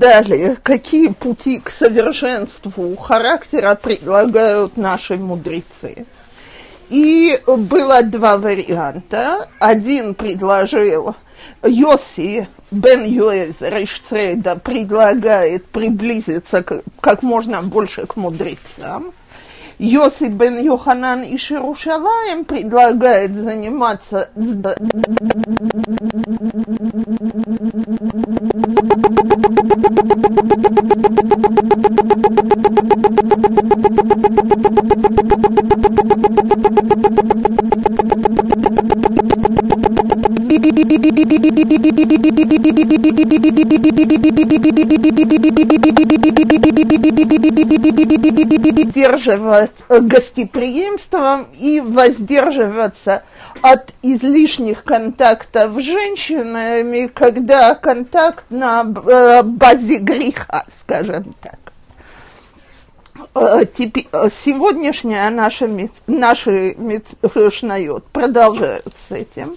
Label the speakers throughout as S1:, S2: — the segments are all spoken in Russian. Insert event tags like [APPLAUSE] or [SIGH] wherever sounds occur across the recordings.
S1: обсуждали, какие пути к совершенству характера предлагают наши мудрецы. И было два варианта. Один предложил Йоси Бен Юэз Ришцрейда предлагает приблизиться как можно больше к мудрецам. Йоси бен Йоханан и Ширушалаем предлагает заниматься сдерживать гостеприимством и воздерживаться от излишних контактов с женщинами, когда контакт на базе греха, скажем так. Теперь, сегодняшняя наша, наши Мишнайот продолжают с этим.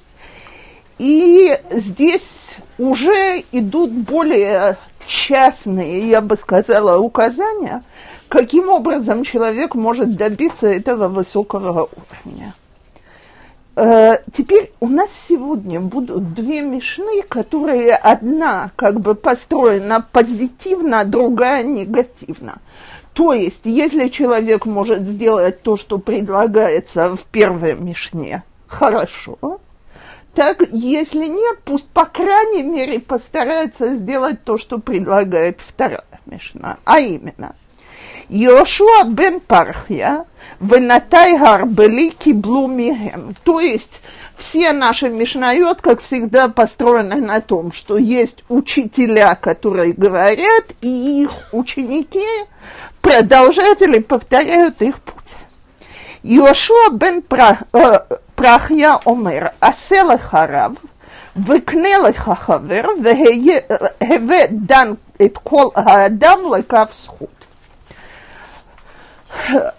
S1: И здесь уже идут более частные, я бы сказала, указания, каким образом человек может добиться этого высокого уровня. Э, теперь у нас сегодня будут две мишны, которые одна как бы построена позитивно, а другая негативно. То есть, если человек может сделать то, что предлагается в первой мишне, хорошо – так, если нет, пусть по крайней мере постарается сделать то, что предлагает вторая Мишна, а именно Йошуа бен Пархия венатай гарбели киблу михем. То есть все наши мишнает, как всегда, построены на том, что есть учителя, которые говорят, и их ученики, продолжатели, повторяют их путь. Йошуа бен פרחיה אומר, עשה לך רב, וקנה לך חבר, והווה דן את כל האדם לכף זכות.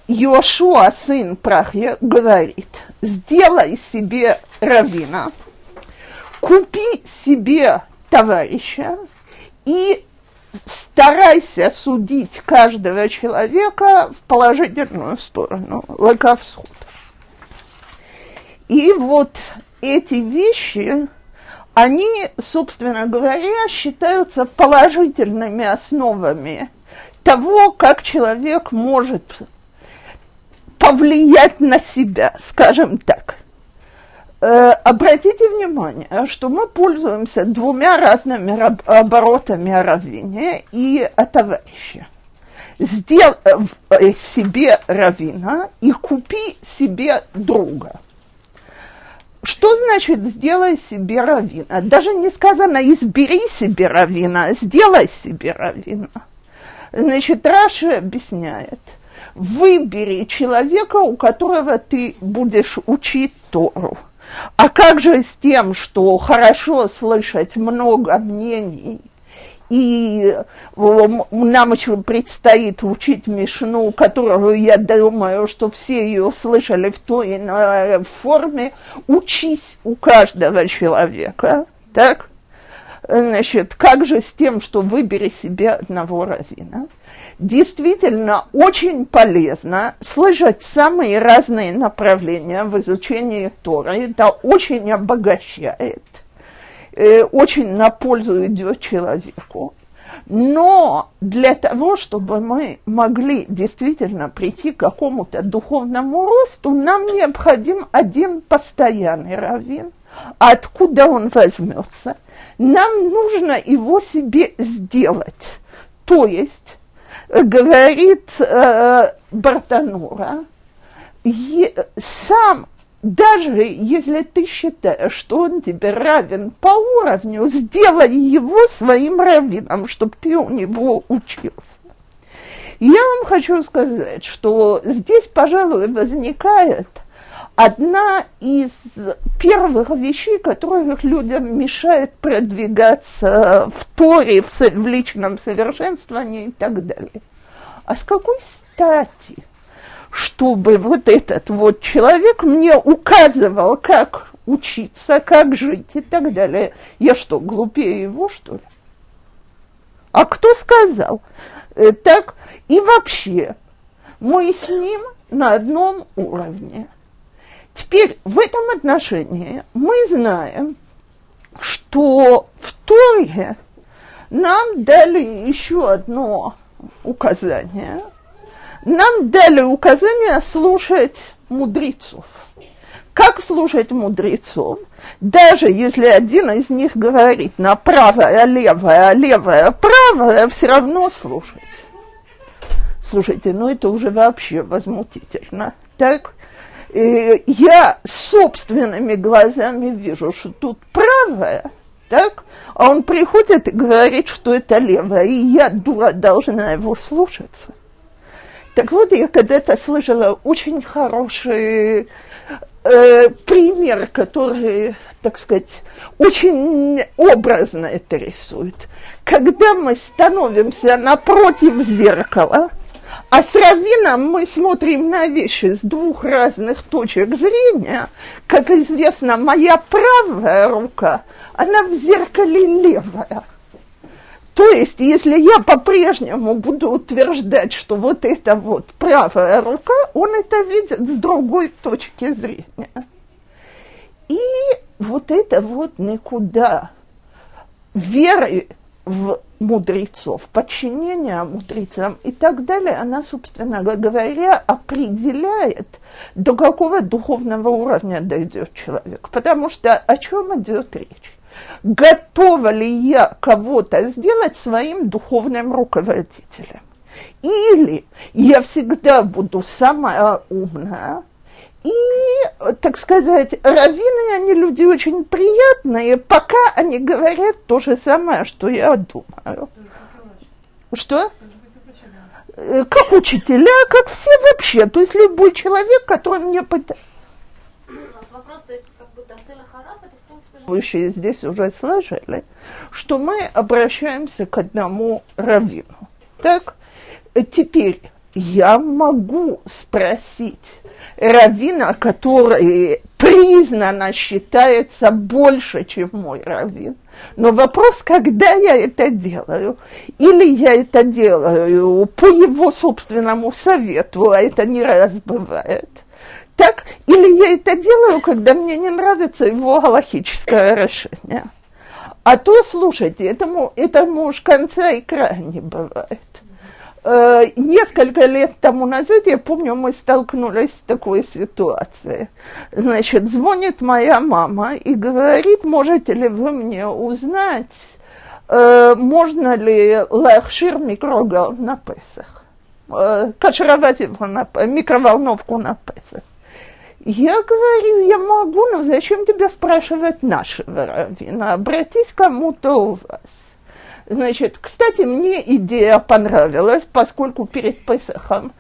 S1: Йошуа, сын Прахья, говорит, сделай себе равина, купи себе товарища и старайся судить каждого человека в положительную сторону, лаковсхуд. И вот эти вещи, они, собственно говоря, считаются положительными основами того, как человек может повлиять на себя, скажем так. Э, обратите внимание, что мы пользуемся двумя разными оборотами о раввине и о товарище. Сделай э, себе равина и купи себе друга. Что значит сделай себе равина? Даже не сказано избери себе равина, сделай себе равина. Значит, Раши объясняет, выбери человека, у которого ты будешь учить Тору. А как же с тем, что хорошо слышать много мнений и нам еще предстоит учить Мишну, которую, я думаю, что все ее слышали в той иной форме. Учись у каждого человека, так? Значит, как же с тем, что выбери себе одного равина? Действительно, очень полезно слышать самые разные направления в изучении Торы. Это очень обогащает э, очень на пользу идет человеку. Но для того, чтобы мы могли действительно прийти к какому-то духовному росту, нам необходим один постоянный раввин. Откуда он возьмется? Нам нужно его себе сделать. То есть, говорит э, Бартанура, сам даже если ты считаешь, что он тебе равен по уровню, сделай его своим раввином, чтобы ты у него учился. Я вам хочу сказать, что здесь, пожалуй, возникает одна из первых вещей, которых людям мешает продвигаться в Торе, в, в личном совершенствовании и так далее. А с какой стати – чтобы вот этот вот человек мне указывал, как учиться, как жить и так далее. Я что, глупее его, что ли? А кто сказал? Э, так, и вообще, мы с ним на одном уровне. Теперь в этом отношении мы знаем, что в Торе нам дали еще одно указание. Нам дали указание слушать мудрецов. Как слушать мудрецов? Даже если один из них говорит на правое, левое, левое, правое, все равно слушать. Слушайте, ну это уже вообще возмутительно. Так, я собственными глазами вижу, что тут правое, так, а он приходит и говорит, что это левое, и я, дура, должна его слушаться. Так вот, я когда-то слышала очень хороший э, пример, который, так сказать, очень образно это рисует. Когда мы становимся напротив зеркала, а с раввином мы смотрим на вещи с двух разных точек зрения. Как известно, моя правая рука, она в зеркале левая. То есть, если я по-прежнему буду утверждать, что вот это вот правая рука, он это видит с другой точки зрения. И вот это вот никуда веры в мудрецов, подчинение мудрецам и так далее, она, собственно говоря, определяет, до какого духовного уровня дойдет человек. Потому что о чем идет речь? готова ли я кого-то сделать своим духовным руководителем. Или я всегда буду самая умная, и, так сказать, раввины, они люди очень приятные, пока они говорят то же самое, что я думаю. Что? Э, как учителя, как все вообще. То есть любой человек, который мне пытается. Вопрос, то есть, как будто вы здесь уже слышали, что мы обращаемся к одному раввину. Так, теперь я могу спросить раввина, который признанно считается больше, чем мой раввин. Но вопрос, когда я это делаю, или я это делаю по его собственному совету, а это не раз бывает, так, или я это делаю, когда мне не нравится его галахическое решение. А то, слушайте, этому, этому уж конца и края не бывает. Э, несколько лет тому назад, я помню, мы столкнулись с такой ситуацией. Значит, звонит моя мама и говорит, можете ли вы мне узнать, э, можно ли лахшир микрогал на Песах, э, кашировать его на микроволновку на Песах. Я говорю, я могу, но зачем тебе спрашивать нашего раввина? Обратись кому-то у вас. Значит, кстати, мне идея понравилась, поскольку перед Песохом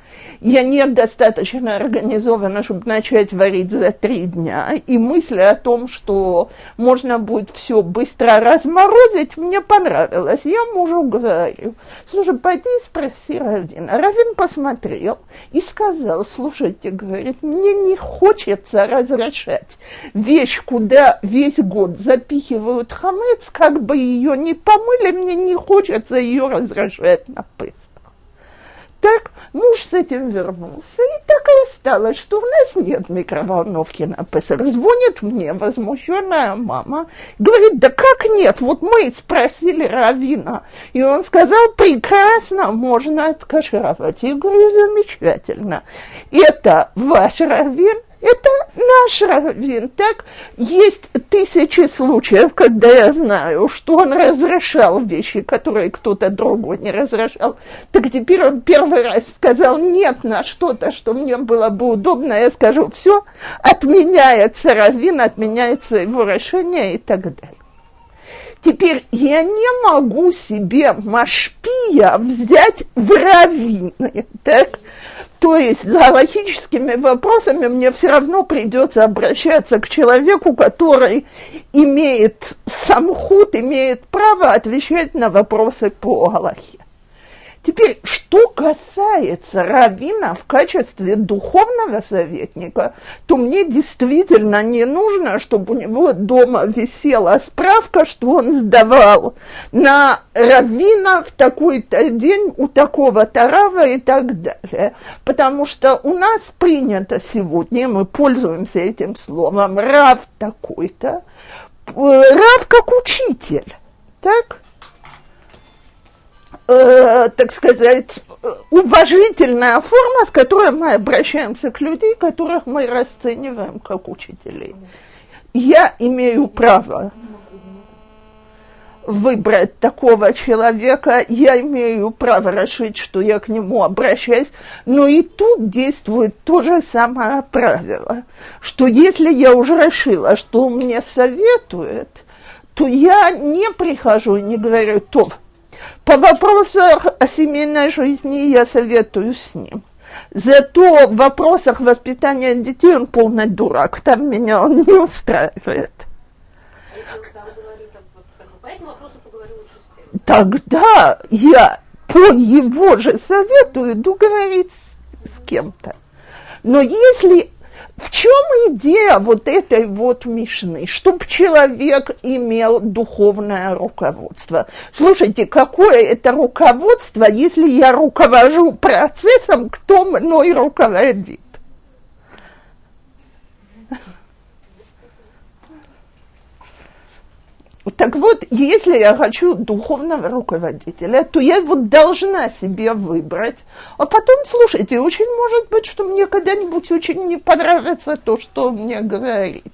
S1: я не достаточно организована, чтобы начать варить за три дня. И мысль о том, что можно будет все быстро разморозить, мне понравилась. Я мужу говорю, слушай, пойди спроси Равина. Равин посмотрел и сказал, слушайте, говорит, мне не хочется разрешать вещь, куда весь год запихивают хамец, как бы ее не помыли, мне не хочется ее разрешать на Песах. Так муж с этим вернулся, и так и стало, что у нас нет микроволновки на Песах. Звонит мне возмущенная мама, говорит, да как нет, вот мы спросили Равина, и он сказал, прекрасно, можно откашировать. Я говорю, замечательно. Это ваш Равин? Это наш раввин. Так, есть тысячи случаев, когда я знаю, что он разрешал вещи, которые кто-то другой не разрешал. Так теперь он первый раз сказал нет на что-то, что мне было бы удобно. Я скажу, все, отменяется раввин, отменяется его решение и так далее. Теперь я не могу себе машпия взять в раввины, так? То есть за логическими вопросами мне все равно придется обращаться к человеку, который имеет самхут, имеет право отвечать на вопросы по Галахе. Теперь, что касается равина в качестве духовного советника, то мне действительно не нужно, чтобы у него дома висела справка, что он сдавал на равина в такой-то день у такого-то рава и так далее. Потому что у нас принято сегодня, мы пользуемся этим словом, рав такой-то, э, рав как учитель, так? Э, так сказать, уважительная форма, с которой мы обращаемся к людям, которых мы расцениваем как учителей. Я имею право выбрать такого человека, я имею право решить, что я к нему обращаюсь, но и тут действует то же самое правило, что если я уже решила, что он мне советует, то я не прихожу и не говорю, то по вопросах о семейной жизни я советую с ним. Зато в вопросах воспитания детей он полный дурак. Там меня он не устраивает. Тогда я по его же совету иду говорить с кем-то. Но если в чем идея вот этой вот Мишны? Чтоб человек имел духовное руководство. Слушайте, какое это руководство, если я руковожу процессом, кто мной руководит? Так вот, если я хочу духовного руководителя, то я его должна себе выбрать. А потом, слушайте, очень может быть, что мне когда-нибудь очень не понравится то, что он мне говорит.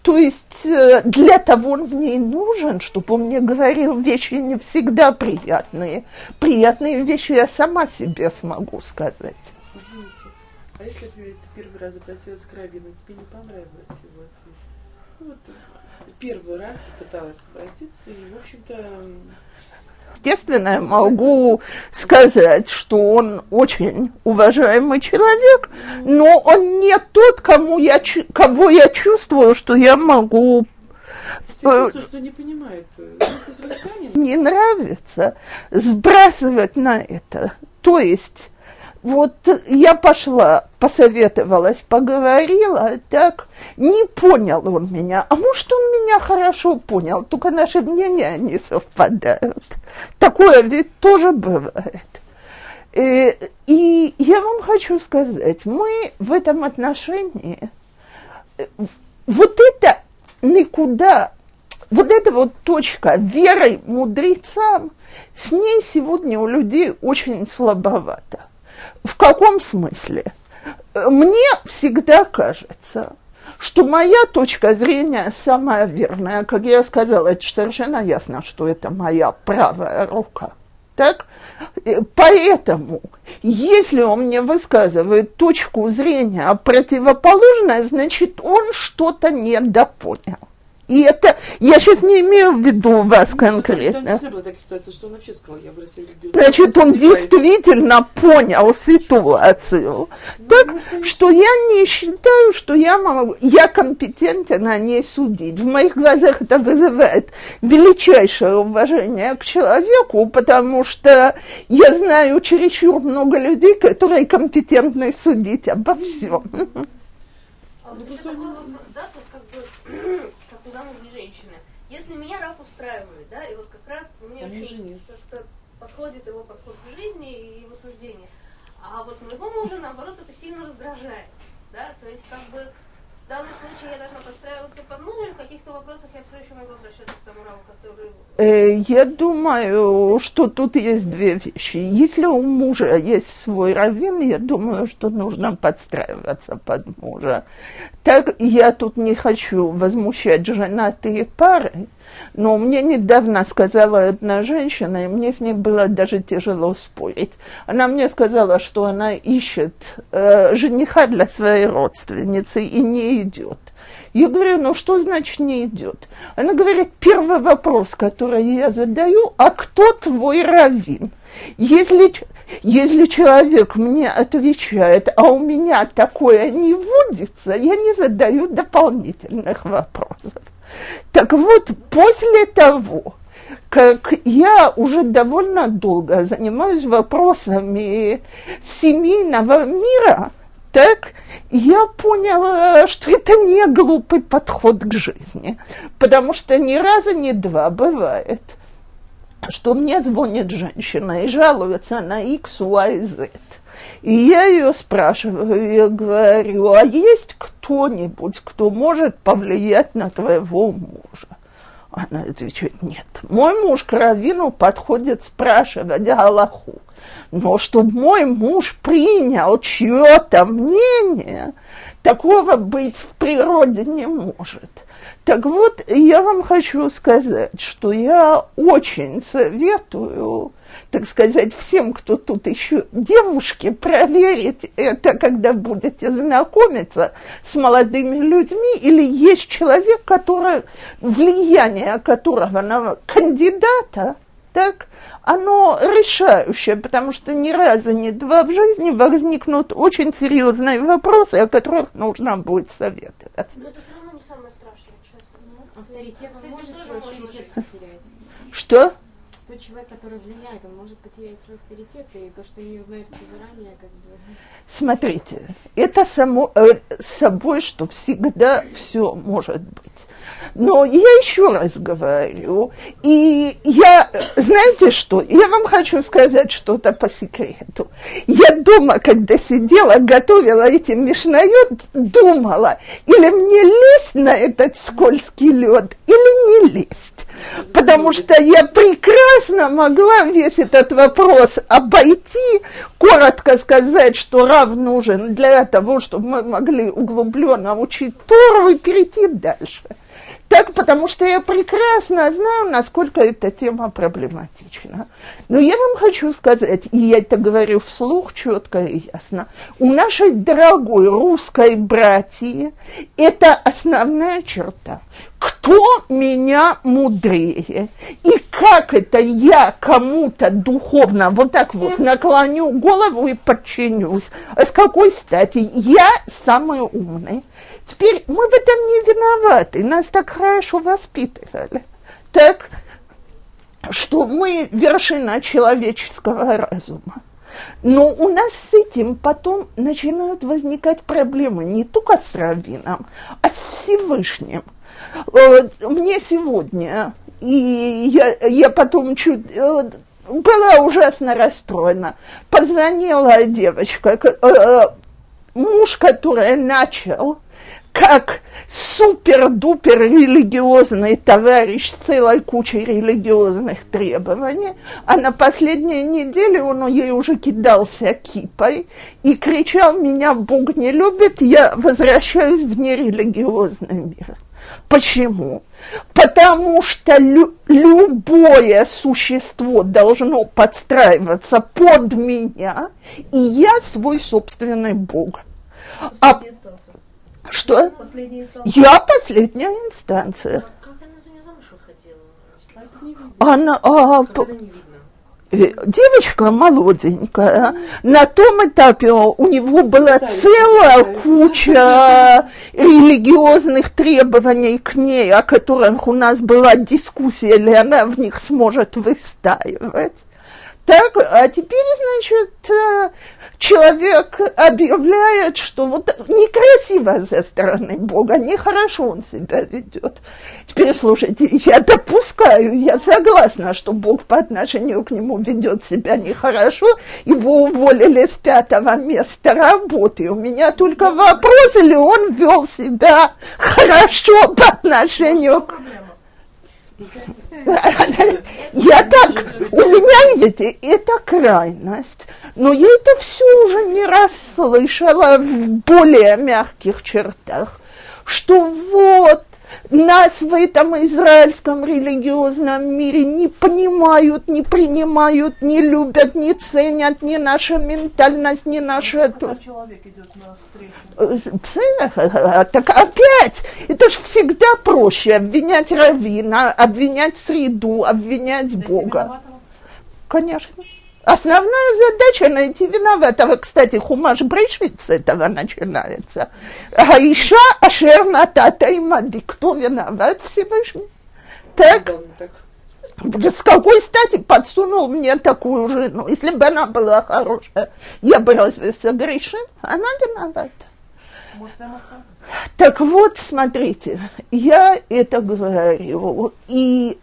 S1: То есть э, для того он мне и нужен, чтобы он мне говорил вещи не всегда приятные. Приятные вещи я сама себе смогу сказать.
S2: Извините, а если ты первый раз обратилась к Равину, тебе не понравилось его ответ? Ну, вот первый раз попыталась обратиться, и, в общем-то,
S1: Естественно, я могу сказать, что он очень уважаемый человек, но он не тот, кому я, кого я чувствую, что я могу
S2: все чувствуют, что не понимает. Э,
S1: не нравится сбрасывать на это. То есть вот я пошла, посоветовалась, поговорила, так, не понял он меня, а может он меня хорошо понял, только наши мнения не совпадают. Такое ведь тоже бывает. И, э, и я вам хочу сказать, мы в этом отношении, э, вот это никуда, вот эта вот точка веры мудрецам, с ней сегодня у людей очень слабовато. В каком смысле? Мне всегда кажется, что моя точка зрения самая верная. Как я сказала, это совершенно ясно, что это моя правая рука. Так? Поэтому, если он мне высказывает точку зрения противоположную, значит, он что-то недопонял. И это, я сейчас не имею в виду вас ну, конкретно.
S2: Не было такой ситуации, что он вообще сказал, я вырос
S1: Значит, он действительно понял ситуацию. Ну, так может, что я не считаю, что я могу, я компетентен о ней судить. В моих глазах это вызывает величайшее уважение к человеку, потому что я знаю чересчур много людей, которые компетентны судить обо всем.
S3: А, ну, да, тут как бы замужней женщины. Если меня Раф устраивает, да, и вот как раз мне
S2: Там очень
S3: как-то подходит его подход к жизни и его суждение. А вот моего мужа, наоборот, это сильно раздражает. Да? То есть, как бы, в данном случае я должна подстраиваться под мужа, в каких-то вопросах я все еще могу обращаться к тому раву, который...
S1: Э, я думаю, что тут есть две вещи. Если у мужа есть свой раввин, я думаю, что нужно подстраиваться под мужа. Так я тут не хочу возмущать женатые пары, но мне недавно сказала одна женщина, и мне с ней было даже тяжело спорить. Она мне сказала, что она ищет э, жениха для своей родственницы и не идет. Я говорю, ну что значит не идет? Она говорит, первый вопрос, который я задаю, а кто твой раввин? Если, если человек мне отвечает, а у меня такое не вводится, я не задаю дополнительных вопросов. Так вот, после того, как я уже довольно долго занимаюсь вопросами семейного мира, так я поняла, что это не глупый подход к жизни, потому что ни разу, ни два бывает, что мне звонит женщина и жалуется на X, Y, Z. И я ее спрашиваю, я говорю, а есть кто-нибудь, кто может повлиять на твоего мужа? Она отвечает, нет. Мой муж к Равину подходит спрашивать Аллаху. Но чтобы мой муж принял чье-то мнение, такого быть в природе не может. Так вот, я вам хочу сказать, что я очень советую так сказать, всем, кто тут еще девушки, проверить это, когда будете знакомиться с молодыми людьми, или есть человек, который, влияние которого на кандидата, так, оно решающее, потому что ни разу, ни два в жизни возникнут очень серьезные вопросы, о которых нужно будет советовать.
S3: Но это все равно не самое страшное, честно. Ну,
S4: Авторитет
S3: кстати,
S4: может
S3: тоже можно
S4: потерять.
S1: Что?
S4: Тот человек, который влияет, он может потерять свой авторитет, и то, что не узнает заранее, как бы...
S1: Смотрите, это само э, собой, что всегда все может быть. Но я еще раз говорю, и я, знаете что, я вам хочу сказать что-то по секрету. Я дома, когда сидела, готовила эти мишнает, думала, или мне лезть на этот скользкий лед, или не лезть. Потому что я прекрасно могла весь этот вопрос обойти, коротко сказать, что Рав нужен для того, чтобы мы могли углубленно учить Тору и перейти дальше. Так, потому что я прекрасно знаю, насколько эта тема проблематична. Но я вам хочу сказать, и я это говорю вслух четко и ясно, у нашей дорогой русской братьи это основная черта. Кто меня мудрее? И как это я кому-то духовно вот так вот наклоню голову и подчинюсь? А с какой стати? Я самый умный. Теперь мы в этом не виноваты, нас так хорошо воспитывали. Так, что мы вершина человеческого разума. Но у нас с этим потом начинают возникать проблемы не только с Равином, а с Всевышним. Э, Мне сегодня, и я, я потом чуть э, была ужасно расстроена, позвонила девочка, э, муж, который начал как супер-дупер религиозный товарищ с целой кучей религиозных требований, а на последней неделе он ей уже кидался кипой и кричал, меня Бог не любит, я возвращаюсь в нерелигиозный мир. Почему? Потому что лю- любое существо должно подстраиваться под меня, и я свой собственный Бог. А
S5: инстанция.
S1: что?
S5: Последняя инстанция.
S1: Я последняя инстанция.
S2: Как она за нее замуж выходила?
S5: А.
S1: Она, а,
S5: не?
S1: Э, девочка молоденькая, на том этапе у него была целая куча религиозных требований к ней, о которых у нас была дискуссия, или она в них сможет выстаивать. Так, а теперь, значит, э, человек объявляет, что вот некрасиво со стороны Бога, нехорошо он себя ведет. Теперь, слушайте, я допускаю, я согласна, что Бог по отношению к нему ведет себя нехорошо, его уволили с пятого места работы. У меня только вопрос, или он вел себя хорошо по отношению к
S5: Проблема.
S1: Я так, у меня, видите, это крайность, но я это все уже не раз слышала в более мягких чертах, что вот нас в этом израильском религиозном мире не понимают, не принимают, не любят, не ценят ни наша ментальность, ни наша...
S5: Когда человек идет на встречу.
S1: Э, Так опять, это же всегда проще обвинять Равина, обвинять среду, обвинять Бога. Конечно. Основная задача найти виноватого. Кстати, Хумаш Брешит с этого начинается. Аиша Ашер Натата и Мади. Кто виноват? Всевышний. Так,
S2: так.
S1: С какой стати подсунул мне такую жену? Если бы она была хорошая, я бы разве согрешил? Она виновата. Так вот, смотрите, я это говорю, и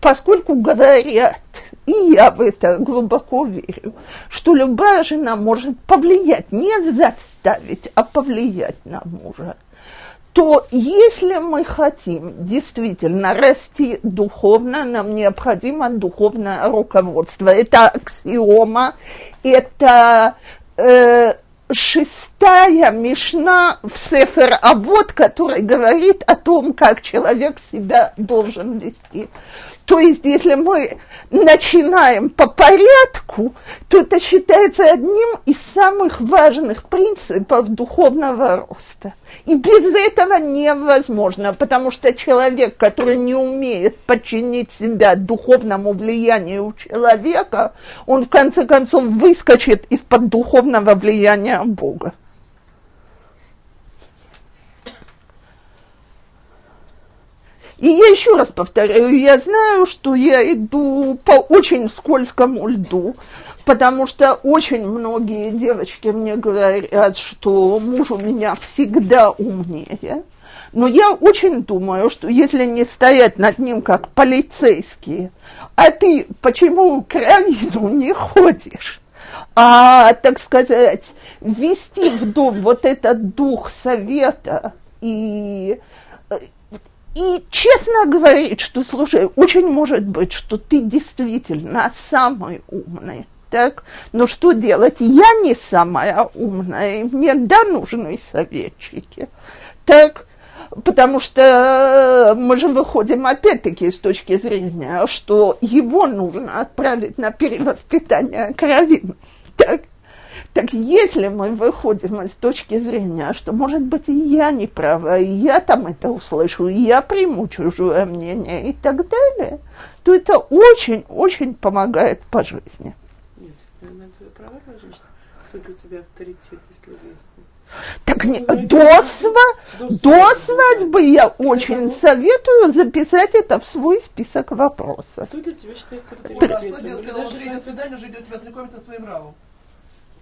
S1: поскольку говорят, и я в это глубоко верю, что любая жена может повлиять, не заставить, а повлиять на мужа, то если мы хотим действительно расти духовно, нам необходимо духовное руководство. Это аксиома, это э, шестая мишна в Сефер Авод, который говорит о том, как человек себя должен вести. То есть, если мы начинаем по порядку, то это считается одним из самых важных принципов духовного роста. И без этого невозможно, потому что человек, который не умеет подчинить себя духовному влиянию человека, он в конце концов выскочит из-под духовного влияния Бога. И я еще раз повторяю, я знаю, что я иду по очень скользкому льду, потому что очень многие девочки мне говорят, что муж у меня всегда умнее. Но я очень думаю, что если не стоять над ним как полицейские, а ты почему к раввину не ходишь? а, так сказать, ввести в дом вот этот дух совета и, и честно говорить, что, слушай, очень может быть, что ты действительно самый умный, так, но что делать? Я не самая умная, и мне, да, нужны советчики, так, потому что мы же выходим опять-таки с точки зрения, что его нужно отправить на перевоспитание кровин, так, так если мы выходим из точки зрения, что, может быть, и я не права, и я там это услышу, и я приму чужое мнение и так далее, то это очень-очень помогает по жизни.
S2: Нет, наверное, твоя права, женщина. Кто для тебя авторитет, если выяснить?
S1: Так не, до, сва-
S2: До
S1: до
S2: свадьбы.
S1: я очень советую записать это в свой список вопросов.
S2: Кто для тебя считается
S5: А что
S2: авторитетом?
S5: делать,
S2: Или
S5: когда он
S2: даже
S5: же идет свидание, уже идет тебя знакомиться со своим равом?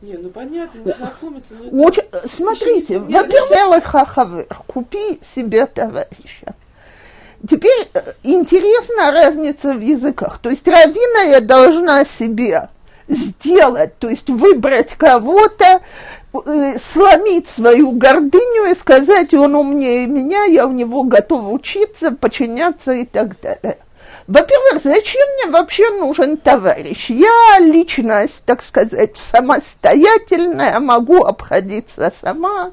S2: Не, ну понятно, не знакомиться, но это-
S1: Очень, смотрите, во-первых, хахавер, купи себе товарища. Теперь э, интересна разница в языках. То есть равина я должна себе сделать, то есть выбрать кого-то, э, сломить свою гордыню и сказать, он умнее меня, я у него готова учиться, подчиняться и так далее. Во-первых, зачем мне вообще нужен товарищ? Я личность, так сказать, самостоятельная, могу обходиться сама.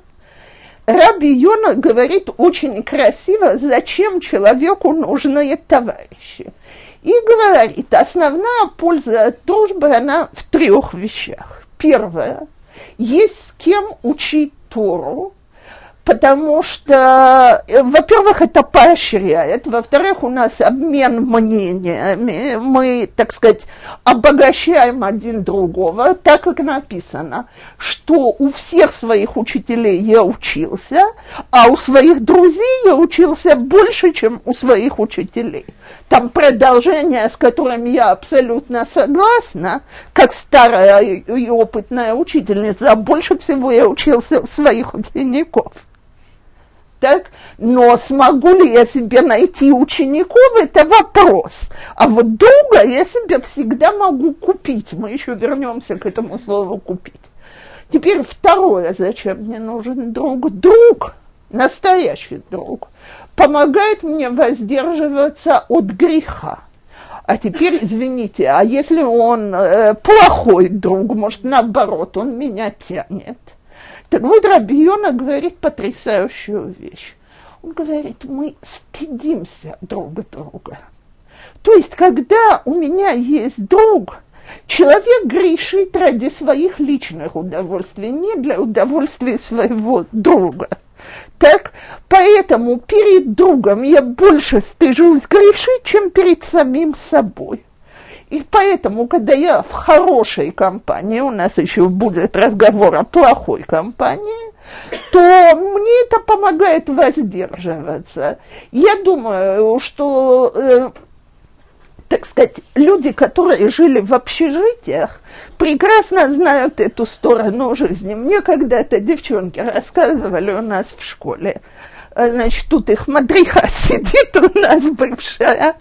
S1: Раби Йона говорит очень красиво, зачем человеку нужны товарищи. И говорит, основная польза от дружбы, она в трех вещах. Первое, есть с кем учить Тору, потому что, э, во-первых, это поощряет, во-вторых, у нас обмен мнениями, мы, так сказать, обогащаем один другого, так как написано, что у всех своих учителей я учился, а у своих друзей я учился больше, чем у своих учителей. Там продолжение, с которым я абсолютно согласна, как старая и опытная учительница, больше всего я учился у своих учеников так? Но смогу ли я себе найти учеников, это вопрос. А вот друга я себе всегда могу купить. Мы еще вернемся к этому слову купить. Теперь второе, зачем мне нужен друг? Друг, настоящий друг, помогает мне воздерживаться от греха. А теперь, извините, а если он э, плохой друг, может, наоборот, он меня тянет – так вот, Рабиона говорит потрясающую вещь. Он говорит, мы стыдимся друг друга. То есть, когда у меня есть друг, человек грешит ради своих личных удовольствий, не для удовольствия своего друга. Так, поэтому перед другом я больше стыжусь грешить, чем перед самим собой. И поэтому, когда я в хорошей компании, у нас еще будет разговор о плохой компании, то мне это помогает воздерживаться. Я думаю, что э, так сказать, люди, которые жили в общежитиях, прекрасно знают эту сторону жизни. Мне когда-то девчонки рассказывали у нас в школе, значит, тут их мадриха [LAUGHS] сидит у нас бывшая,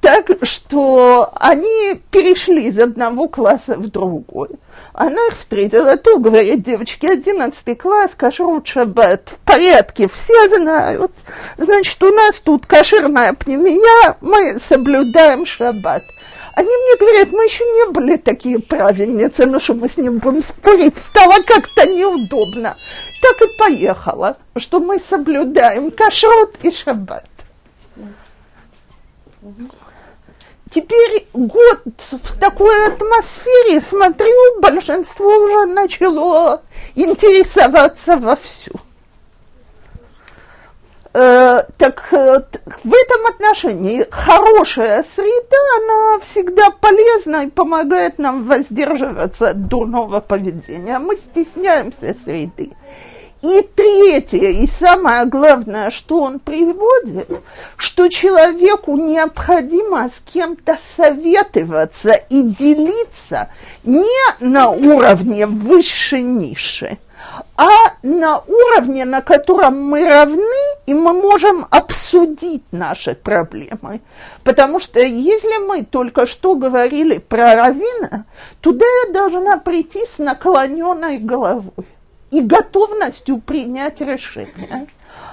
S1: так что они перешли из одного класса в другой. Она их встретила, то говорит, девочки, одиннадцатый класс, кашрут шаббат, в порядке, все знают. Значит, у нас тут кошерная пневмия, мы соблюдаем шаббат. Они мне говорят, мы еще не были такие праведницы, ну что мы с ним будем спорить, стало как-то неудобно. Так и поехала, что мы соблюдаем кашрут и шаббат. Теперь год в такой атмосфере, смотрю, большинство уже начало интересоваться вовсю. Э, так э, в этом отношении хорошая среда, она всегда полезна и помогает нам воздерживаться от дурного поведения. Мы стесняемся среды. И третье, и самое главное, что он приводит, что человеку необходимо с кем-то советоваться и делиться не на уровне высшей ниши, а на уровне, на котором мы равны, и мы можем обсудить наши проблемы. Потому что если мы только что говорили про равина, туда я должна прийти с наклоненной головой и готовностью принять решение.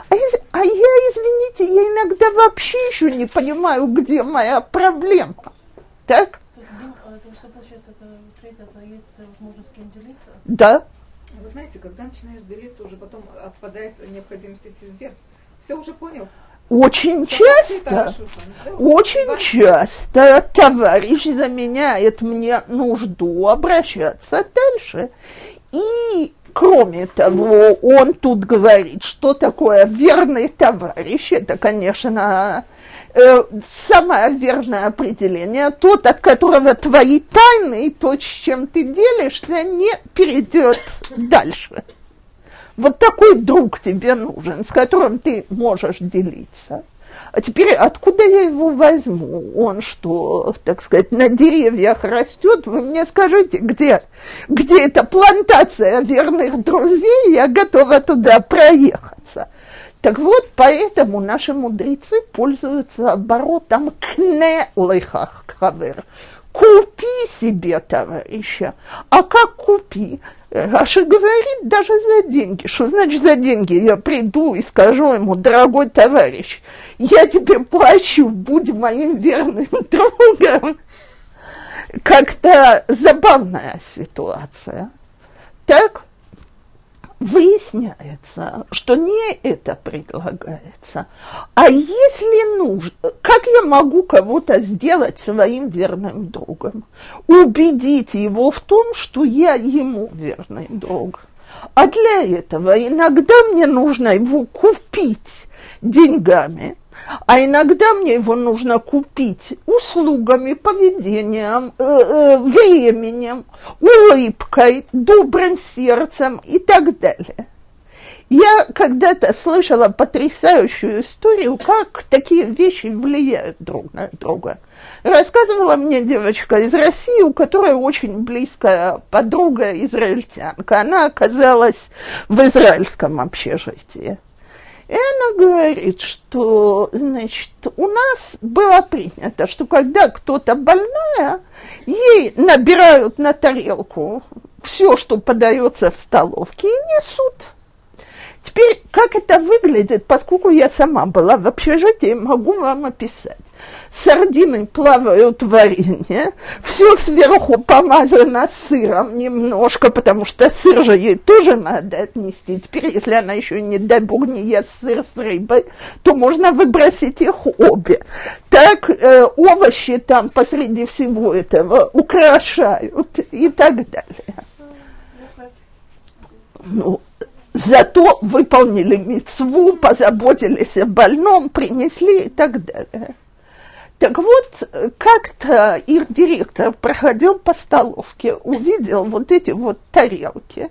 S1: А, из, а я, извините, я иногда вообще еще не понимаю, где моя проблема. Так?
S5: То есть, дел- а, то, что получается, это третье, это есть возможность с кем делиться.
S1: Да.
S6: Вы знаете, когда начинаешь делиться, уже потом отпадает необходимость идти вверх. Все уже понял?
S1: Очень часто,
S6: понял.
S1: очень часто товарищ заменяет мне нужду обращаться дальше. И кроме того, он тут говорит, что такое верный товарищ. Это, конечно, э, самое верное определение. Тот, от которого твои тайны и то, с чем ты делишься, не перейдет дальше. Вот такой друг тебе нужен, с которым ты можешь делиться. А теперь откуда я его возьму? Он что, так сказать, на деревьях растет? Вы мне скажите, где, где эта плантация верных друзей? Я готова туда проехаться. Так вот, поэтому наши мудрецы пользуются оборотом кне кавер. Купи себе товарища. А как купи? Раша говорит, даже за деньги. Что значит за деньги? Я приду и скажу ему, дорогой товарищ, я тебе плачу, будь моим верным [LAUGHS] другом. Как-то забавная ситуация. Так выясняется, что не это предлагается. А если нужно, как я могу кого-то сделать своим верным другом? Убедить его в том, что я ему верный друг. А для этого иногда мне нужно его купить деньгами, а иногда мне его нужно купить услугами, поведением, э, э, временем, улыбкой, добрым сердцем и так далее. Я когда-то слышала потрясающую историю, как такие вещи влияют друг на друга. Рассказывала мне девочка из России, у которой очень близкая подруга израильтянка. Она оказалась в израильском общежитии. И она говорит, что, значит, у нас было принято, что когда кто-то больная, ей набирают на тарелку все, что подается в столовке, и несут. Теперь, как это выглядит, поскольку я сама была в общежитии, могу вам описать. Сардины плавают в варенье, все сверху помазано сыром немножко, потому что сыр же ей тоже надо отнести. Теперь, если она еще, не дай бог, не ест сыр с рыбой, то можно выбросить их обе. Так э, овощи там посреди всего этого украшают и так далее. Ну, зато выполнили мецву, позаботились о больном, принесли и так далее. Так вот, как-то их директор проходил по столовке, увидел вот эти вот тарелки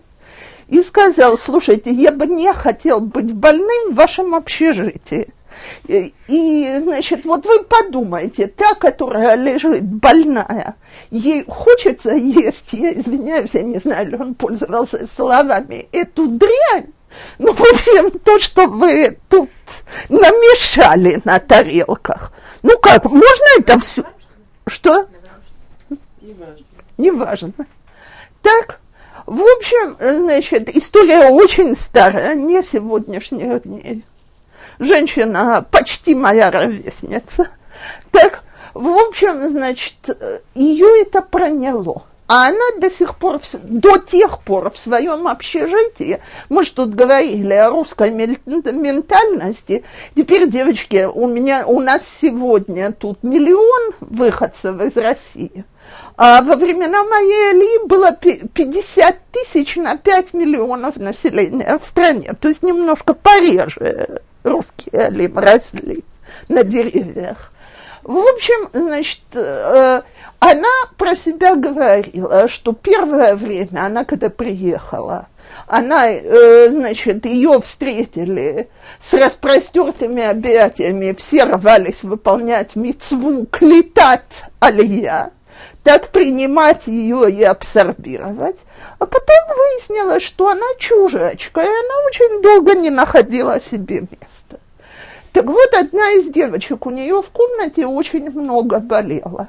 S1: и сказал, слушайте, я бы не хотел быть больным в вашем общежитии. И, значит, вот вы подумайте, та, которая лежит больная, ей хочется есть, я извиняюсь, я не знаю, ли он пользовался словами, эту дрянь, ну, в общем, то, что вы тут намешали на тарелках. Ну как, можно это все? Что?
S2: Неважно.
S1: Неважно. Так, в общем, значит, история очень старая, не сегодняшних дней. Женщина почти моя ровесница. Так, в общем, значит, ее это проняло. А она до сих пор, до тех пор в своем общежитии, мы же тут говорили о русской ментальности, теперь, девочки, у меня, у нас сегодня тут миллион выходцев из России, а во времена моей Али было пи- 50 тысяч на 5 миллионов населения в стране, то есть немножко пореже русские Алим росли на деревьях. В общем, значит, э, она про себя говорила, что первое время, она когда приехала, она, э, значит, ее встретили с распростертыми объятиями, все рвались выполнять мицву клетат алия, так принимать ее и абсорбировать. А потом выяснилось, что она чужачка, и она очень долго не находила себе места. Так вот, одна из девочек, у нее в комнате очень много болело.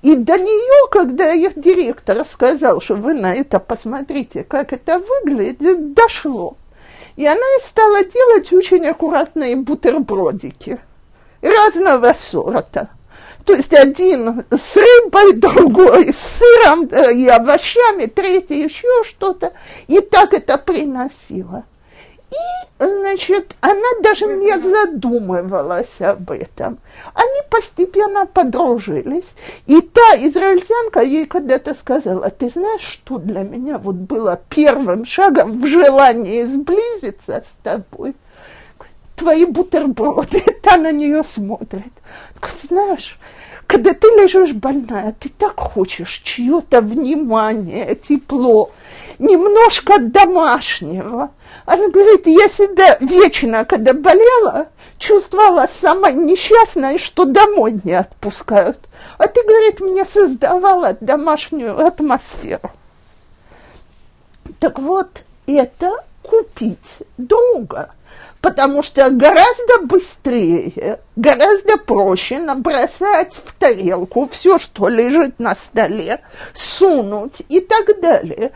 S1: И до нее, когда их директор сказал, что вы на это посмотрите, как это выглядит, дошло. И она стала делать очень аккуратные бутербродики разного сорта. То есть один с рыбой, [LAUGHS] другой с сыром э, и овощами, третий еще что-то. И так это приносила. И, значит, она даже не задумывалась об этом. Они постепенно подружились. И та израильтянка ей когда-то сказала, ты знаешь, что для меня вот было первым шагом в желании сблизиться с тобой? Твои бутерброды. [LAUGHS] Та на нее смотрит. Знаешь, когда ты лежишь больная, ты так хочешь чье-то внимание, тепло, немножко домашнего. Она говорит, я себя вечно, когда болела, чувствовала самой несчастной, что домой не отпускают. А ты, говорит, мне создавала домашнюю атмосферу. Так вот, это купить друга. Потому что гораздо быстрее, гораздо проще набросать в тарелку все, что лежит на столе, сунуть и так далее.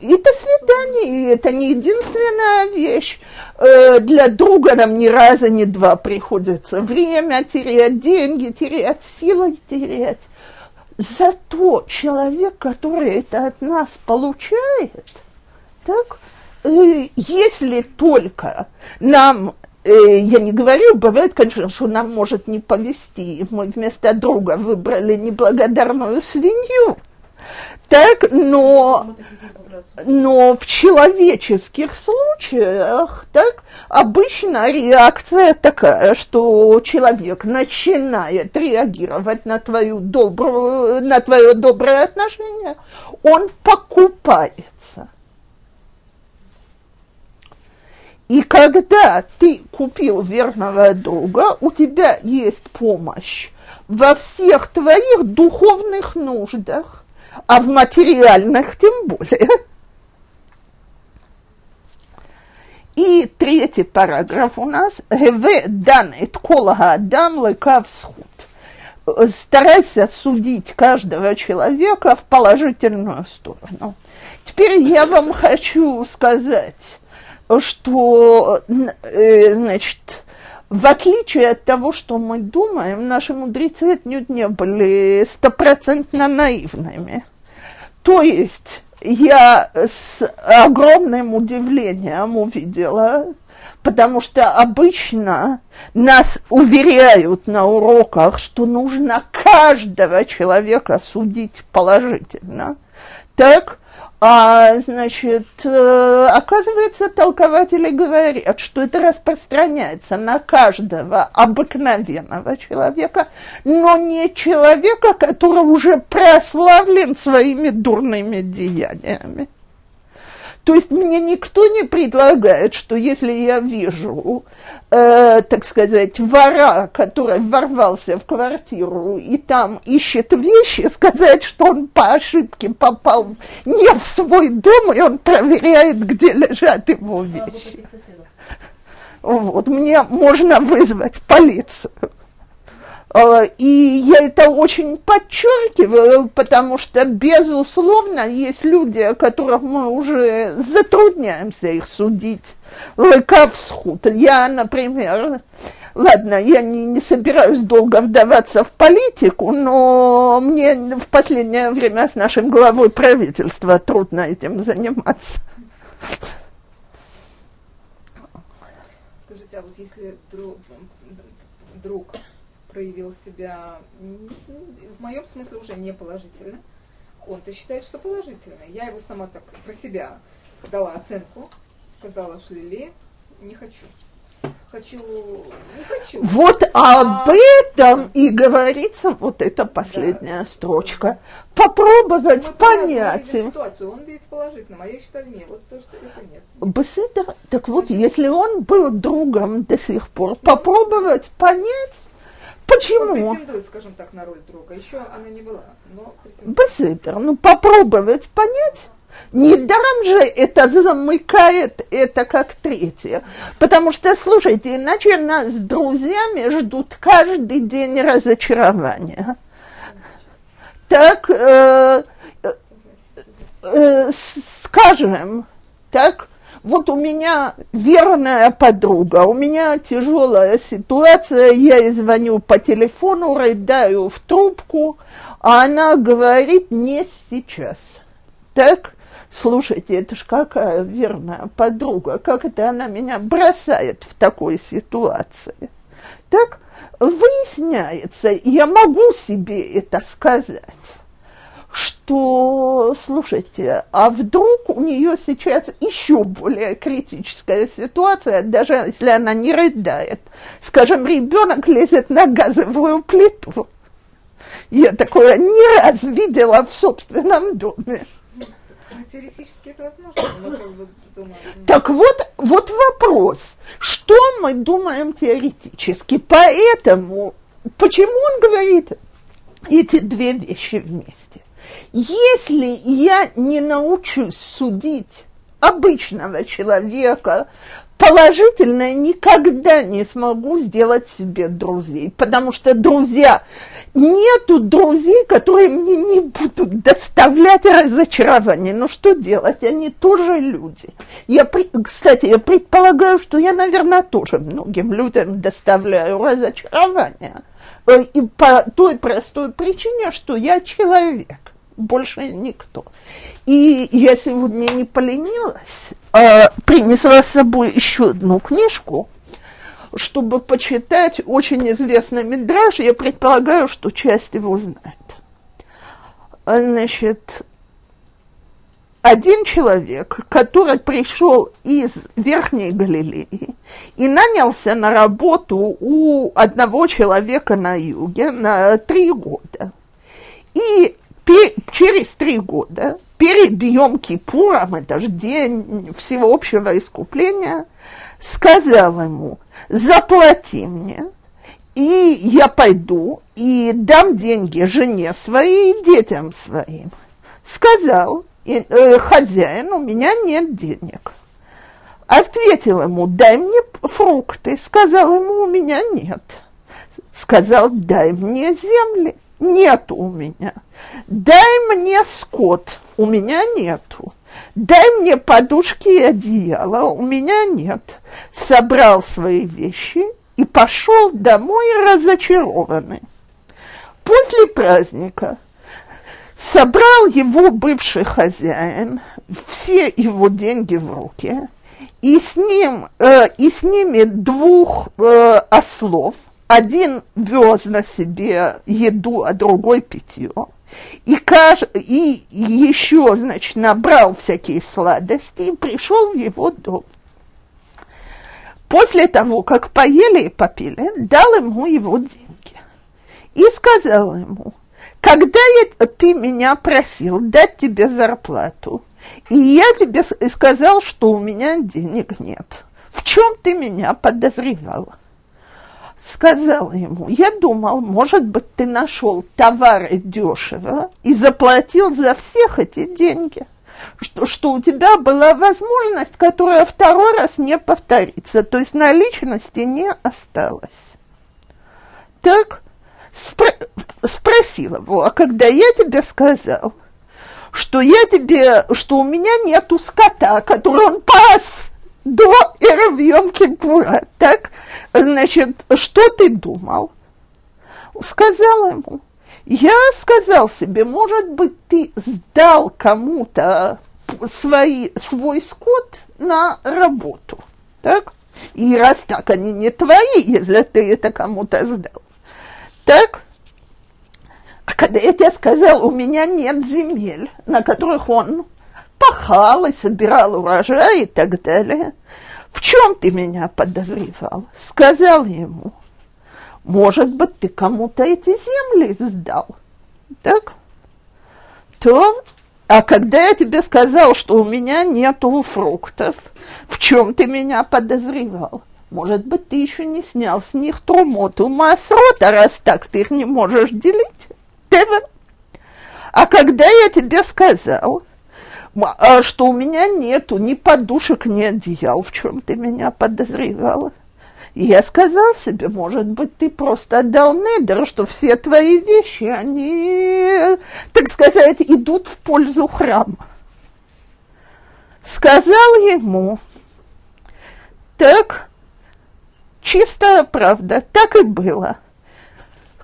S1: Это свидание, и это не единственная вещь. Э, Для друга нам ни раза, ни два приходится время терять, деньги терять, силы терять. Зато человек, который это от нас получает, так, если только нам, э, я не говорю, бывает, конечно, что нам может не повезти, мы вместо друга выбрали неблагодарную свинью, так, но, но в человеческих случаях, так, обычно реакция такая, что человек начинает реагировать на твою добрую, на твое доброе отношение, он покупается. И когда ты купил верного друга, у тебя есть помощь во всех твоих духовных нуждах, а в материальных тем более. И третий параграф у нас «Геве данет кола адам лекав схуд». Старайся судить каждого человека в положительную сторону. Теперь я вам хочу сказать, что, э, значит, в отличие от того, что мы думаем, наши мудрецы отнюдь не были стопроцентно наивными. То есть я с огромным удивлением увидела, потому что обычно нас уверяют на уроках, что нужно каждого человека судить положительно. Так, а, значит, э, оказывается, толкователи говорят, что это распространяется на каждого обыкновенного человека, но не человека, который уже прославлен своими дурными деяниями. То есть мне никто не предлагает, что если я вижу, э, так сказать, вора, который ворвался в квартиру и там ищет вещи, сказать, что он по ошибке попал не в свой дом, и он проверяет, где лежат его вещи. Вот, мне можно вызвать полицию. Э, И я это очень подчеркиваю, потому что, безусловно, есть люди, которых мы уже затрудняемся их судить. Лыковсхуд. Я, например, ладно, я не, не собираюсь долго вдаваться в политику, но мне в последнее время с нашим главой правительства трудно этим заниматься.
S6: Скажите, а вот если друг, друг проявил себя, в моем смысле уже не положительно, он-то считает, что положительно. Я его сама так про себя дала оценку, сказала Шлили, не хочу. Хочу, не хочу.
S1: Вот об этом и говорится вот эта последняя строчка. Попробовать
S6: Мы
S1: понять.
S6: ситуацию, он видит положительным, а я считаю нет. Вот то, что это нет.
S1: Беседер, так вот, если он был другом до сих пор, попробовать понять,
S6: Он
S1: почему.
S6: претендует, скажем так, на роль друга. Еще она не была, но претендует.
S1: Ну попробовать понять. Недаром же это замыкает это как третье. Потому что, слушайте, иначе нас с друзьями ждут каждый день разочарования. Так, э, э, с- скажем, так, вот у меня верная подруга, у меня тяжелая ситуация, я ей звоню по телефону, рыдаю в трубку, а она говорит не сейчас. Так, слушайте, это ж какая верная подруга, как это она меня бросает в такой ситуации. Так, выясняется, я могу себе это сказать, что, слушайте, а вдруг у нее сейчас еще более критическая ситуация, даже если она не рыдает. Скажем, ребенок лезет на газовую плиту. Я такое не раз видела в собственном доме.
S6: Ну, Теоретически это возможно, но как бы думаю, м,
S1: Так вот, вот вопрос, что мы думаем теоретически? Поэтому, почему он говорит эти две вещи вместе? Если я не научусь судить обычного человека, положительно никогда не смогу сделать себе друзей, потому что друзья, нету друзей, которые мне не будут доставлять разочарование. Ну что делать, они тоже люди. Я, кстати, я предполагаю, что я, наверное, тоже многим людям доставляю разочарование. Э, И по той простой причине, что я человек, больше никто. И я сегодня не поленилась, а принесла с собой еще одну книжку, чтобы почитать очень известный мидраж. Я предполагаю, что часть его знает. Значит, один человек, который пришел из Верхней Галилеи и нанялся на работу у одного человека на юге на три года. И через три года, перед Йом-Кипуром, это же день всеобщего искупления, сказал ему, заплати мне, и я пойду и дам деньги жене своей и детям своим. Сказал и, э, хозяин, у меня нет денег. Ответил ему, дай мне фрукты. Сказал ему, у меня нет. Сказал, дай мне земли. Нету у меня. Дай мне скот. У меня нету. Дай мне подушки и одеяло. У меня нет. Собрал свои вещи и пошел домой разочарованный. После праздника собрал его бывший хозяин, все его деньги в руки, и с ним, э, и с ними двух э, ослов, один вез на себе еду, а другой питье, и, каж... и еще, значит, набрал всякие сладости и пришел в его дом. После того, как поели и попили, дал ему его деньги и сказал ему, когда я, ты меня просил дать тебе зарплату, и я тебе сказал, что у меня денег нет, в чем ты меня подозревал? Сказал ему, я думал, может быть, ты нашел товары дешево и заплатил за всех эти деньги что, что у тебя была возможность, которая второй раз не повторится, то есть наличности не осталось. Так, спро- спросил его, а когда я тебе сказал, что я тебе, что у меня нету скота, который он пас до Эравьем Кипура, так, значит, что ты думал? Сказал ему, я сказал себе, может быть, ты сдал кому-то свои, свой скот на работу, так? И раз так, они не твои, если ты это кому-то сдал. Так? А когда я тебе сказал, у меня нет земель, на которых он пахал и собирал урожай и так далее, в чем ты меня подозревал? Сказал ему, может быть, ты кому-то эти земли сдал. Так? То, а когда я тебе сказал, что у меня нету фруктов, в чем ты меня подозревал? Может быть, ты еще не снял с них трумоту масрота, раз так ты их не можешь делить? Тебе. А когда я тебе сказал, а, что у меня нету ни подушек, ни одеял, в чем ты меня подозревала? И я сказал себе, может быть, ты просто отдал Недер, что все твои вещи, они, так сказать, идут в пользу храма. Сказал ему, так, чистая правда, так и было.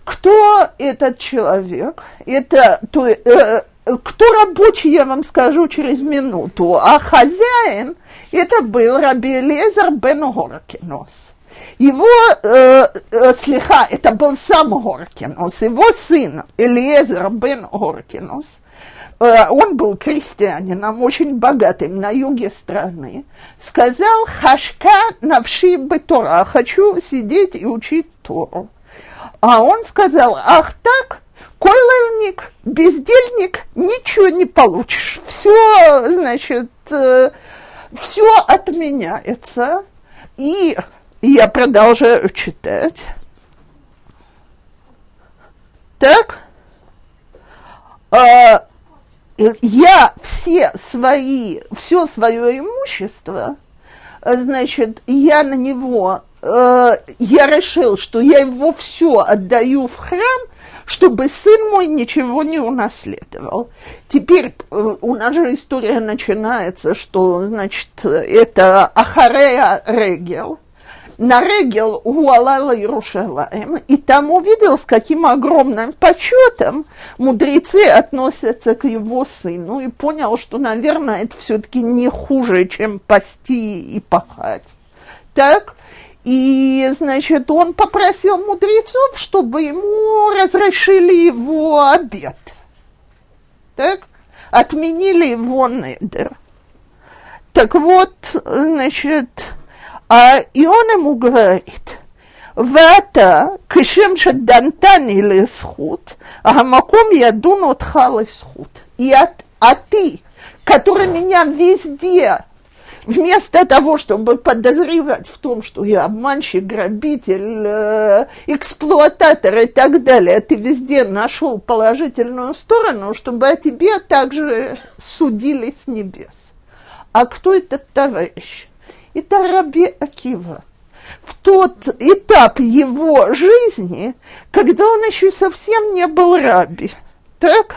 S1: Кто этот человек? Это то, э, кто рабочий, я вам скажу через минуту, а хозяин это был Раби Элезер бен Горкинос. Его, э, э, слегка, это был сам Горкинос, его сын Элиезер бен Горкинос, э, он был крестьянином, очень богатым на юге страны, сказал «Хашка навши бетора», «хочу сидеть и учить Тору». А он сказал, ах так, койлерник, бездельник, ничего не получишь. Все, значит, все отменяется. И я продолжаю читать. Так, а, я все свои, все свое имущество, значит, я на него я решил, что я его все отдаю в храм, чтобы сын мой ничего не унаследовал. Теперь у нас же история начинается, что, значит, это Ахарея Регел. На Регел Уалала Иерушалаем, и там увидел, с каким огромным почетом мудрецы относятся к его сыну, и понял, что, наверное, это все-таки не хуже, чем пасти и пахать. Так, и, значит, он попросил мудрецов, чтобы ему разрешили его обед. Так? Отменили его недер. Так вот, значит, а, и он ему говорит, ואתה, כשם שדנתני לזכות, המקום ידון אותך לזכות. И от, а ты, который меня везде вместо того, чтобы подозревать в том, что я обманщик, грабитель, э, эксплуататор и так далее, ты везде нашел положительную сторону, чтобы о тебе также судили с небес. А кто этот товарищ? Это Раби Акива. В тот этап его жизни, когда он еще совсем не был раби. Так?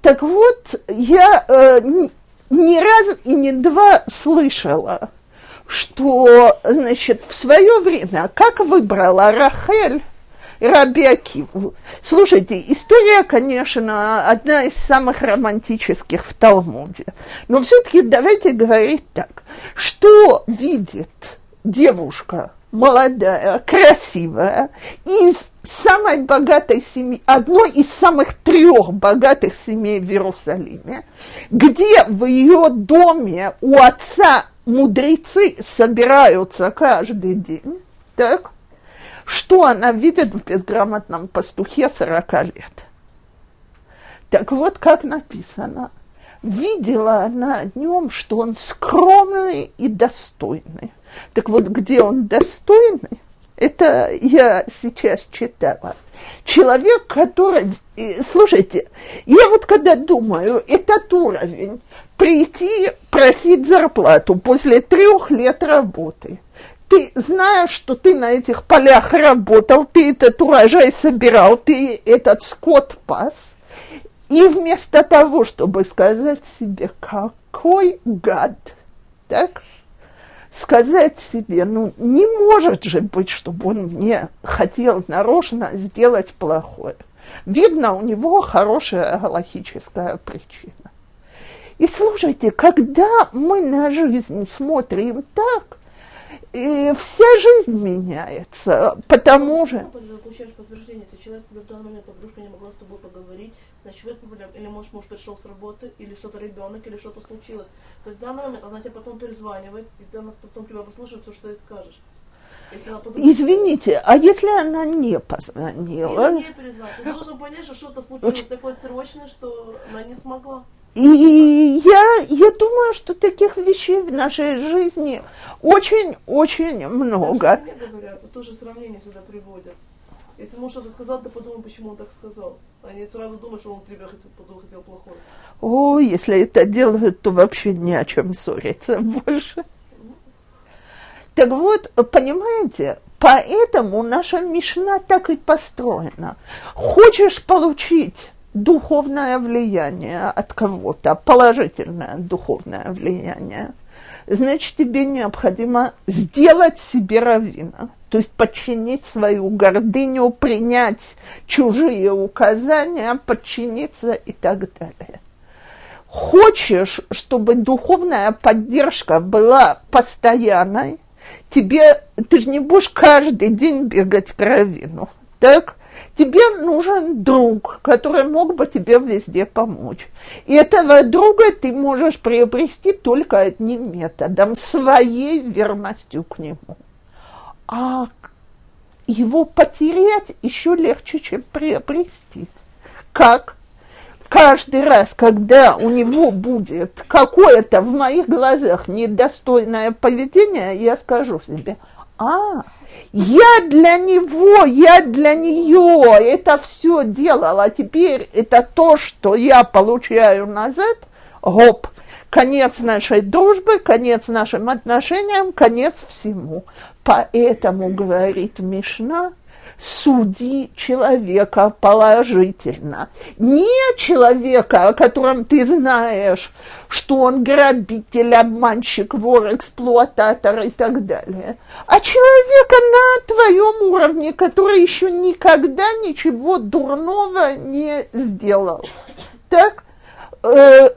S1: Так вот, я э, ни раз и не два слышала, что, значит, в свое время, как выбрала Рахель Раби Акиву. Слушайте, история, конечно, одна из самых романтических в Талмуде. Но все-таки давайте говорить так. Что видит девушка молодая, красивая, из самой богатой семьи, одной из самых трех богатых семей в Иерусалиме, где в ее доме у отца мудрецы собираются каждый день, так, что она видит в безграмотном пастухе 40 лет. Так вот, как написано, видела она днем, что он скромный и достойный. Так вот, где он достойный, это я сейчас читала. Человек, который... Слушайте, я вот когда думаю, этот уровень, прийти просить зарплату после трех лет работы, ты знаешь, что ты на этих полях работал, ты этот урожай собирал, ты этот скот пас, и вместо того, чтобы сказать себе, какой гад, так, сказать себе, ну, не может же быть, чтобы он мне хотел нарочно сделать плохое. Видно, у него хорошая галактическая причина. И слушайте, когда мы на жизнь смотрим так, и вся жизнь меняется, потому
S5: подтверждение, если человек в данный подружка не могла с тобой поговорить, этом проблема. Или может муж пришел с работы, или что-то ребенок, или что-то случилось. То есть в данный момент она тебе потом перезванивает, и она потом тебя выслушает все, что ты скажешь. Подумает,
S1: Извините, а если она не
S5: Или
S1: позвонила?
S5: не перезвонит. Ты должен понять, что что-то случилось такое срочное, что она не смогла.
S1: И я, я думаю, что таких вещей в нашей жизни очень-очень много.
S5: Даже говорят, тоже сравнение сюда приводят. Если муж что-то сказал, ты подумай, почему он так сказал. А не сразу думаешь, что он тебе хотел, подумал, хотел плохое.
S1: О, если это делают, то вообще ни о чем ссориться [LAUGHS] больше. Так вот, понимаете, поэтому наша Мишна так и построена. Хочешь получить духовное влияние от кого-то, положительное духовное влияние, значит, тебе необходимо сделать себе равина, то есть подчинить свою гордыню, принять чужие указания, подчиниться и так далее. Хочешь, чтобы духовная поддержка была постоянной, тебе, ты же не будешь каждый день бегать к равину, так? Тебе нужен друг, который мог бы тебе везде помочь. И этого друга ты можешь приобрести только одним методом, своей верностью к нему. А его потерять еще легче, чем приобрести. Как? Каждый раз, когда у него будет какое-то в моих глазах недостойное поведение, я скажу себе, а, я для него, я для нее это все делала, а теперь это то, что я получаю назад, гоп, конец нашей дружбы, конец нашим отношениям, конец всему. Поэтому, говорит Мишна, суди человека положительно. Не человека, о котором ты знаешь, что он грабитель, обманщик, вор, эксплуататор и так далее, а человека на твоем уровне, который еще никогда ничего дурного не сделал. Так? Э,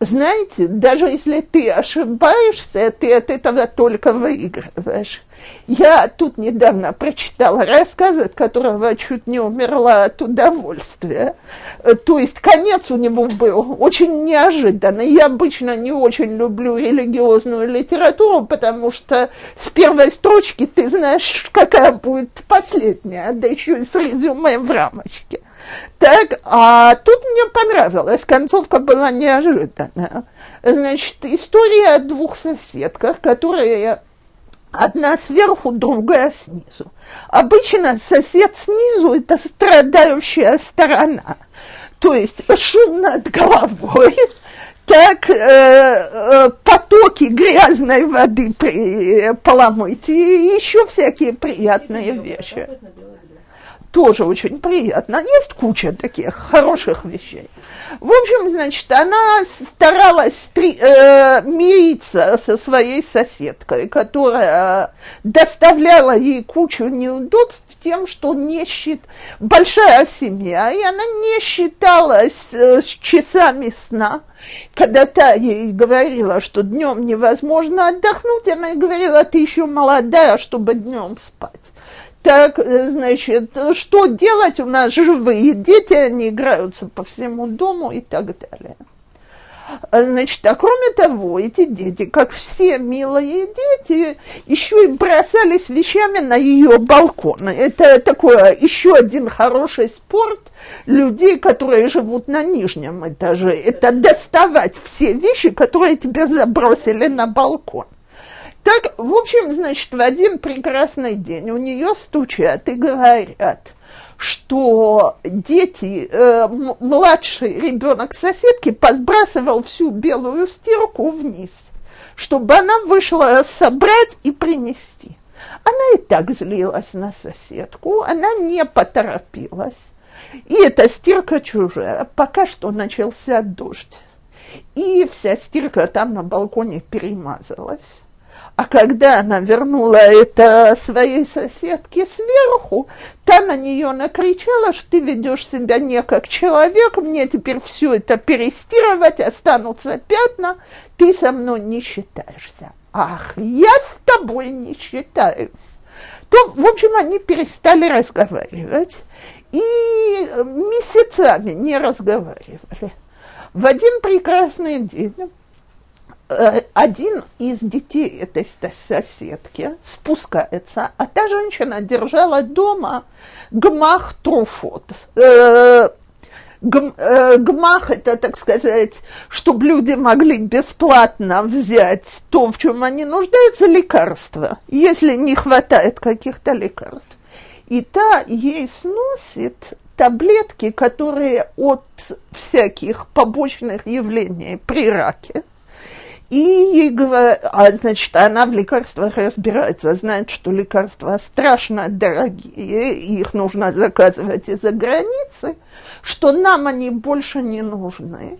S1: знаете, даже если ты ошибаешься, ты от этого только выигрываешь. Я тут недавно прочитала рассказ, от которого чуть не умерла от удовольствия. Э, То есть конец у него был очень неожиданный. Я обычно не очень люблю религиозную литературу, потому что с первой строчки ты знаешь, какая будет последняя, да еще и с резюме в рамочке. Так, а тут мне понравилось, концовка была неожиданная. Значит, история о двух соседках, которые одна сверху, другая снизу. Обычно сосед снизу – это страдающая сторона, то есть шум над головой, [LAUGHS] так э, э, потоки грязной воды при поломойте и еще всякие приятные вещи тоже очень приятно. Есть куча таких хороших вещей. В общем, значит, она старалась три- э, мириться со своей соседкой, которая доставляла ей кучу неудобств тем, что не счит... большая семья, и она не считалась э, с часами сна. Когда та ей говорила, что днем невозможно отдохнуть, она ей говорила, ты еще молодая, чтобы днем спать. Так, значит, что делать? У нас живые дети, они играются по всему дому и так далее. Значит, а кроме того, эти дети, как все милые дети, еще и бросались вещами на ее балкон. Это такое еще один хороший спорт людей, которые живут на нижнем этаже. Это доставать все вещи, которые тебе забросили на балкон. Так, в общем, значит, в один прекрасный день у нее стучат и говорят, что дети, э, младший ребенок соседки подбрасывал всю белую стирку вниз, чтобы она вышла собрать и принести. Она и так злилась на соседку, она не поторопилась. И эта стирка чужая. Пока что начался дождь. И вся стирка там на балконе перемазалась. А когда она вернула это своей соседке сверху, та на нее накричала, что ты ведешь себя не как человек, мне теперь все это перестирывать, останутся пятна, ты со мной не считаешься. Ах, я с тобой не считаюсь. То, в общем, они перестали разговаривать и месяцами не разговаривали. В один прекрасный день один из детей этой соседки спускается, а та женщина держала дома гмах труфот. Э, гм- э, гмах это, так сказать, чтобы люди могли бесплатно взять то, в чем они нуждаются, лекарства, если не хватает каких-то лекарств. И та ей сносит таблетки, которые от всяких побочных явлений при раке. И ей говорят, а значит, она в лекарствах разбирается, знает, что лекарства страшно дорогие, их нужно заказывать из-за границы, что нам они больше не нужны.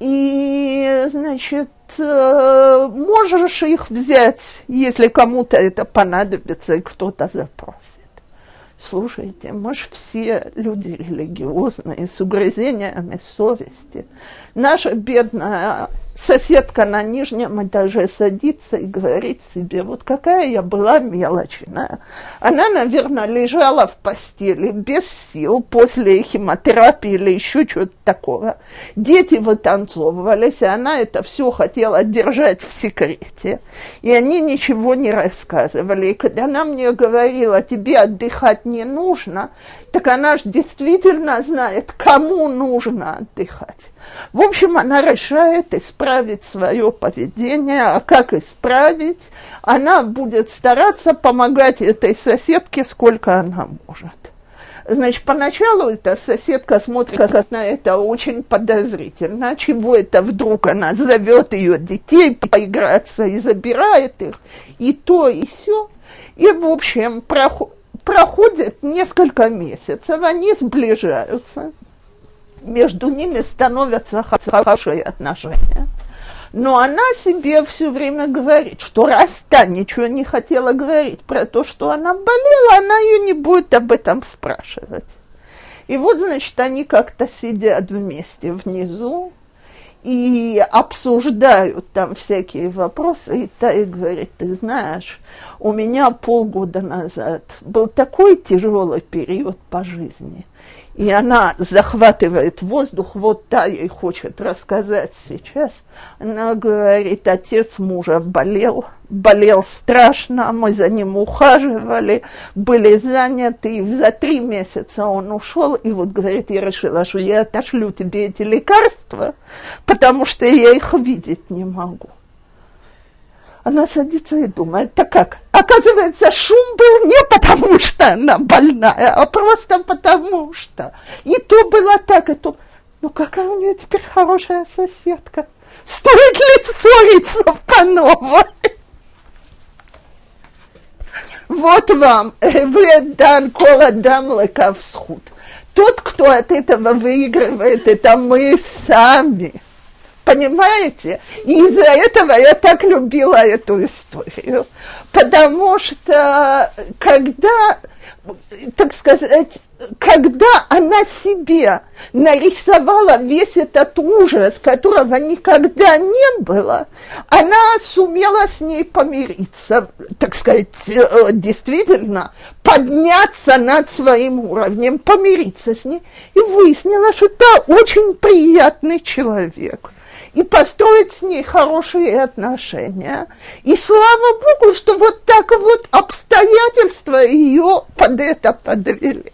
S1: И, значит, э, можешь их взять, если кому-то это понадобится, и кто-то запросит. Слушайте, мы же все люди религиозные, с угрызениями совести. Наша бедная соседка на нижнем этаже садится и говорит себе, вот какая я была мелочная. Она, наверное, лежала в постели без сил после химиотерапии или еще чего-то такого. Дети вытанцовывались, и она это все хотела держать в секрете. И они ничего не рассказывали. И когда она мне говорила, тебе отдыхать не нужно, так она же действительно знает, кому нужно отдыхать. В общем, она решает исправить свое поведение, а как исправить? Она будет стараться помогать этой соседке, сколько она может. Значит, поначалу эта соседка смотрит как на это очень подозрительно. Чего это вдруг она зовет ее детей поиграться и забирает их, и то, и все. И, в общем, проход, проходит несколько месяцев, они сближаются между ними становятся хорошие отношения. Но она себе все время говорит, что раз та ничего не хотела говорить про то, что она болела, она ее не будет об этом спрашивать. И вот, значит, они как-то сидят вместе внизу и обсуждают там всякие вопросы. И та и говорит, ты знаешь, у меня полгода назад был такой тяжелый период по жизни – и она захватывает воздух, вот та ей хочет рассказать сейчас. Она говорит, отец мужа болел, болел страшно, мы за ним ухаживали, были заняты, и за три месяца он ушел, и вот говорит, я решила, что я отошлю тебе эти лекарства, потому что я их видеть не могу. Она садится и думает, так как? Оказывается, шум был не потому, [LAUGHS] что она больная, а просто потому что. И то было так, и то. Ну какая у нее теперь хорошая соседка. Стоит ли ссориться по новой? Вот вам, вы дан кола дам лекавсхуд. Тот, кто от этого выигрывает, это мы сами. Понимаете? И из-за этого я так любила эту историю. Потому что когда, так сказать, когда она себе нарисовала весь этот ужас, которого никогда не было, она сумела с ней помириться, так сказать, действительно подняться над своим уровнем, помириться с ней, и выяснила, что это очень приятный человек. И построить с ней хорошие отношения. И слава Богу, что вот так вот обстоятельства ее под это подвели.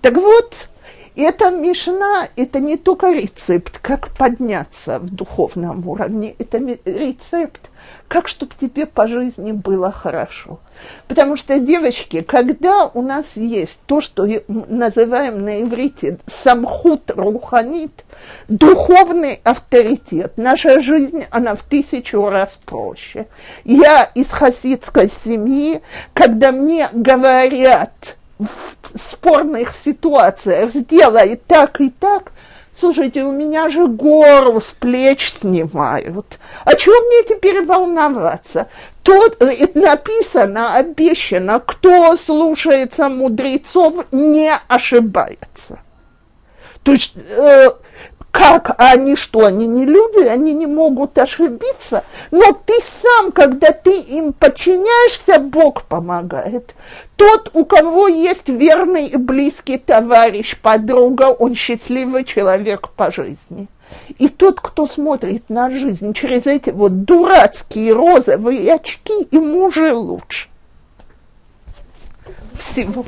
S1: Так вот, эта Мишна – это не только рецепт, как подняться в духовном уровне, это рецепт, как чтобы тебе по жизни было хорошо. Потому что, девочки, когда у нас есть то, что называем на иврите самхут руханит, духовный авторитет, наша жизнь, она в тысячу раз проще. Я из хасидской семьи, когда мне говорят – в спорных ситуациях сделай так и так, слушайте, у меня же гору с плеч снимают. А чего мне теперь волноваться? Тот, э, написано, обещано, кто слушается мудрецов, не ошибается. То есть э, как они что, они не люди, они не могут ошибиться, но ты сам, когда ты им подчиняешься, Бог помогает. Тот, у кого есть верный и близкий товарищ, подруга, он счастливый человек по жизни. И тот, кто смотрит на жизнь через эти вот дурацкие розовые очки, ему же лучше. Всего.